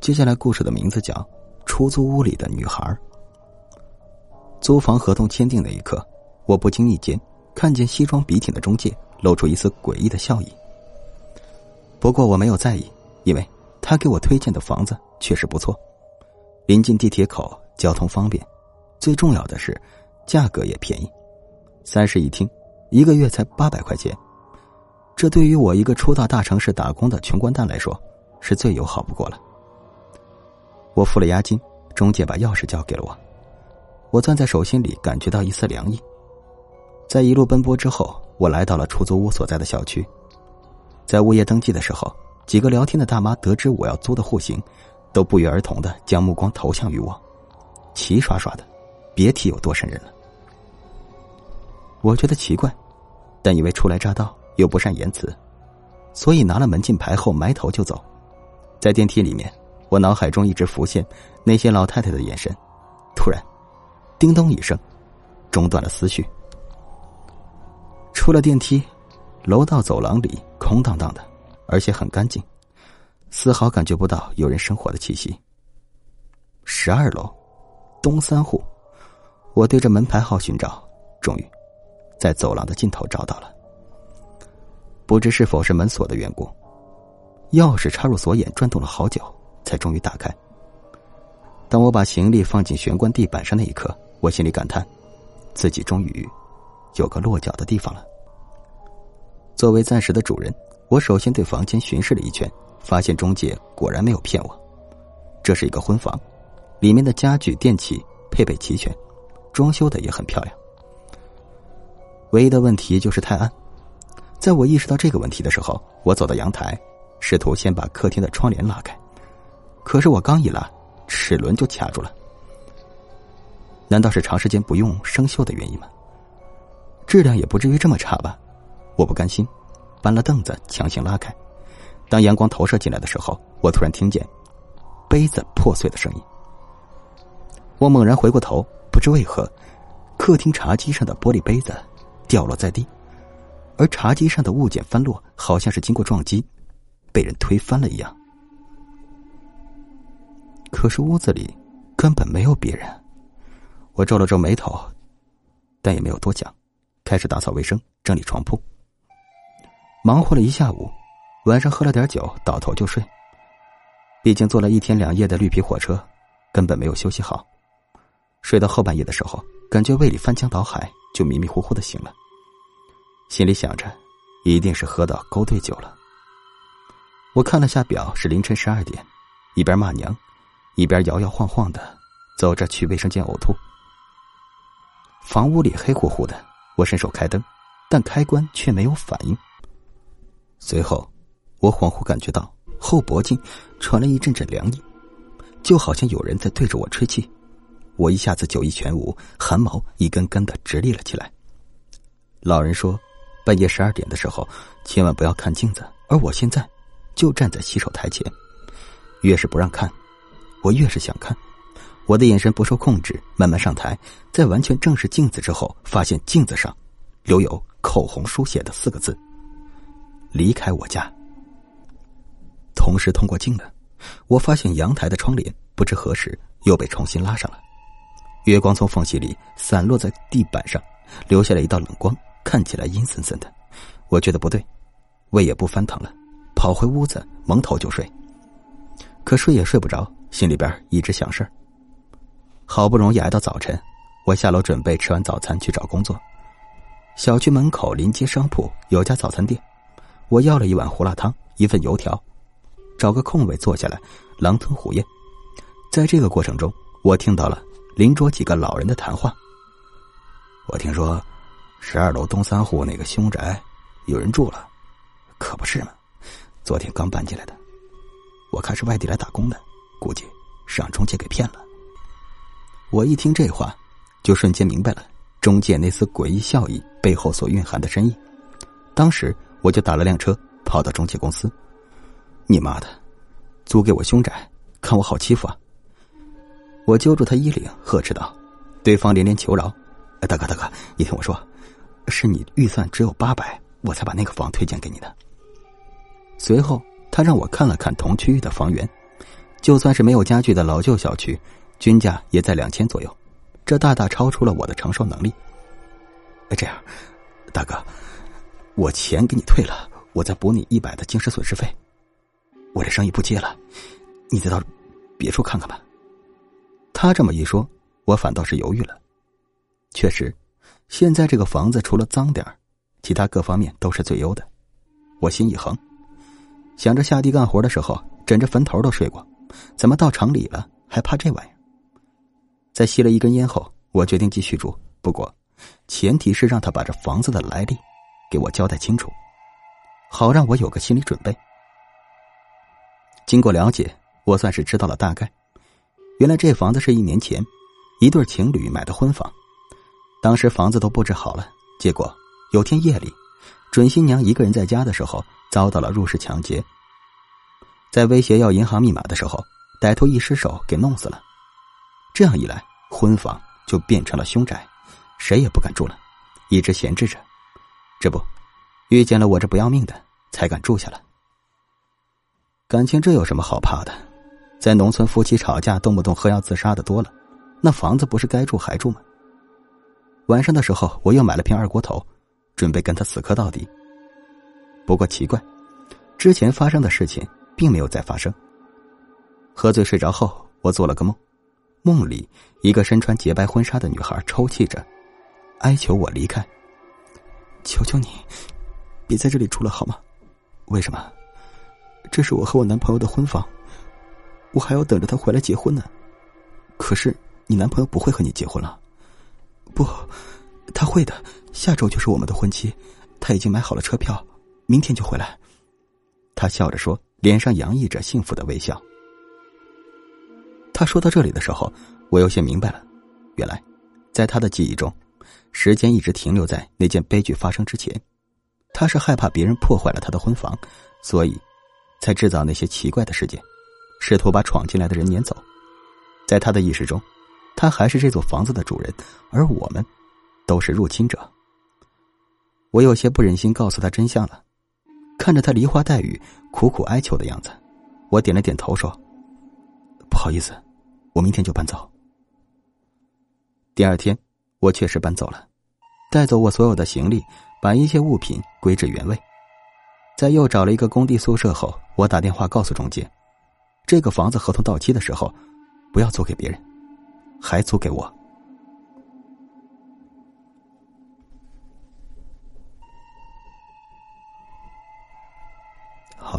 接下来故事的名字叫《出租屋里的女孩》。租房合同签订那一刻，我不经意间看见西装笔挺的中介露出一丝诡异的笑意。不过我没有在意，因为他给我推荐的房子确实不错，临近地铁口，交通方便，最重要的是价格也便宜，三室一厅，一个月才八百块钱。这对于我一个初到大城市打工的穷光蛋来说，是最友好不过了。我付了押金，中介把钥匙交给了我。我攥在手心里，感觉到一丝凉意。在一路奔波之后，我来到了出租屋所在的小区。在物业登记的时候，几个聊天的大妈得知我要租的户型，都不约而同的将目光投向于我，齐刷刷的，别提有多瘆人了。我觉得奇怪，但因为初来乍到又不善言辞，所以拿了门禁牌后埋头就走。在电梯里面，我脑海中一直浮现那些老太太的眼神。突然。叮咚一声，中断了思绪。出了电梯，楼道走廊里空荡荡的，而且很干净，丝毫感觉不到有人生活的气息。十二楼，东三户。我对着门牌号寻找，终于在走廊的尽头找到了。不知是否是门锁的缘故，钥匙插入锁眼，转动了好久，才终于打开。当我把行李放进玄关地板上那一刻。我心里感叹，自己终于有个落脚的地方了。作为暂时的主人，我首先对房间巡视了一圈，发现中介果然没有骗我。这是一个婚房，里面的家具电器配备齐全，装修的也很漂亮。唯一的问题就是太暗。在我意识到这个问题的时候，我走到阳台，试图先把客厅的窗帘拉开，可是我刚一拉，齿轮就卡住了。难道是长时间不用生锈的原因吗？质量也不至于这么差吧？我不甘心，搬了凳子强行拉开。当阳光投射进来的时候，我突然听见杯子破碎的声音。我猛然回过头，不知为何，客厅茶几上的玻璃杯子掉落在地，而茶几上的物件翻落，好像是经过撞击，被人推翻了一样。可是屋子里根本没有别人。我皱了皱眉头，但也没有多想，开始打扫卫生、整理床铺。忙活了一下午，晚上喝了点酒，倒头就睡。毕竟坐了一天两夜的绿皮火车，根本没有休息好。睡到后半夜的时候，感觉胃里翻江倒海，就迷迷糊糊的醒了。心里想着，一定是喝到勾兑酒了。我看了下表，是凌晨十二点，一边骂娘，一边摇摇晃晃的走着去卫生间呕吐。房屋里黑乎乎的，我伸手开灯，但开关却没有反应。随后，我恍惚感觉到后脖颈传来一阵阵凉意，就好像有人在对着我吹气。我一下子酒意全无，汗毛一根根的直立了起来。老人说，半夜十二点的时候千万不要看镜子，而我现在就站在洗手台前，越是不让看，我越是想看。我的眼神不受控制，慢慢上台，在完全正视镜子之后，发现镜子上留有口红书写的四个字：“离开我家。”同时，通过镜子，我发现阳台的窗帘不知何时又被重新拉上了，月光从缝隙里散落在地板上，留下了一道冷光，看起来阴森森的。我觉得不对，胃也不翻腾了，跑回屋子蒙头就睡，可睡也睡不着，心里边一直想事儿。好不容易挨到早晨，我下楼准备吃完早餐去找工作。小区门口临街商铺有家早餐店，我要了一碗胡辣汤，一份油条，找个空位坐下来，狼吞虎咽。在这个过程中，我听到了邻桌几个老人的谈话。我听说，十二楼东三户那个凶宅有人住了，可不是嘛？昨天刚搬进来的，我看是外地来打工的，估计是让中介给骗了。我一听这话，就瞬间明白了中介那丝诡异笑意背后所蕴含的深意。当时我就打了辆车跑到中介公司。你妈的，租给我凶宅，看我好欺负啊！我揪住他衣领，呵斥道。对方连连求饶：“大哥，大哥，你听我说，是你预算只有八百，我才把那个房推荐给你的。”随后他让我看了看同区域的房源，就算是没有家具的老旧小区，均价也在两千左右，这大大超出了我的承受能力。这样，大哥，我钱给你退了，我再补你一百的精神损失费。我这生意不接了，你再到别处看看吧。他这么一说，我反倒是犹豫了。确实，现在这个房子除了脏点其他各方面都是最优的。我心一横，想着下地干活的时候枕着坟头都睡过，怎么到城里了还怕这玩意儿？在吸了一根烟后，我决定继续住，不过前提是让他把这房子的来历给我交代清楚，好让我有个心理准备。经过了解，我算是知道了大概。原来这房子是一年前一对情侣买的婚房，当时房子都布置好了。结果有天夜里，准新娘一个人在家的时候遭到了入室抢劫，在威胁要银行密码的时候，歹徒一失手给弄死了。这样一来，婚房就变成了凶宅，谁也不敢住了，一直闲置着。这不，遇见了我这不要命的，才敢住下来。感情这有什么好怕的？在农村，夫妻吵架动不动喝药自杀的多了，那房子不是该住还住吗？晚上的时候，我又买了瓶二锅头，准备跟他死磕到底。不过奇怪，之前发生的事情并没有再发生。喝醉睡着后，我做了个梦，梦里一个身穿洁白婚纱的女孩抽泣着，哀求我离开。求求你，别在这里住了好吗？为什么？这是我和我男朋友的婚房。我还要等着他回来结婚呢，可是你男朋友不会和你结婚了。不，他会的，下周就是我们的婚期，他已经买好了车票，明天就回来。他笑着说，脸上洋溢着幸福的微笑。他说到这里的时候，我有些明白了，原来，在他的记忆中，时间一直停留在那件悲剧发生之前。他是害怕别人破坏了他的婚房，所以，才制造那些奇怪的事件。试图把闯进来的人撵走，在他的意识中，他还是这座房子的主人，而我们都是入侵者。我有些不忍心告诉他真相了，看着他梨花带雨、苦苦哀求的样子，我点了点头说：“不好意思，我明天就搬走。”第二天，我确实搬走了，带走我所有的行李，把一切物品归置原位。在又找了一个工地宿舍后，我打电话告诉中介。这个房子合同到期的时候，不要租给别人，还租给我。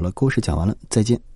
好了，故事讲完了，再见。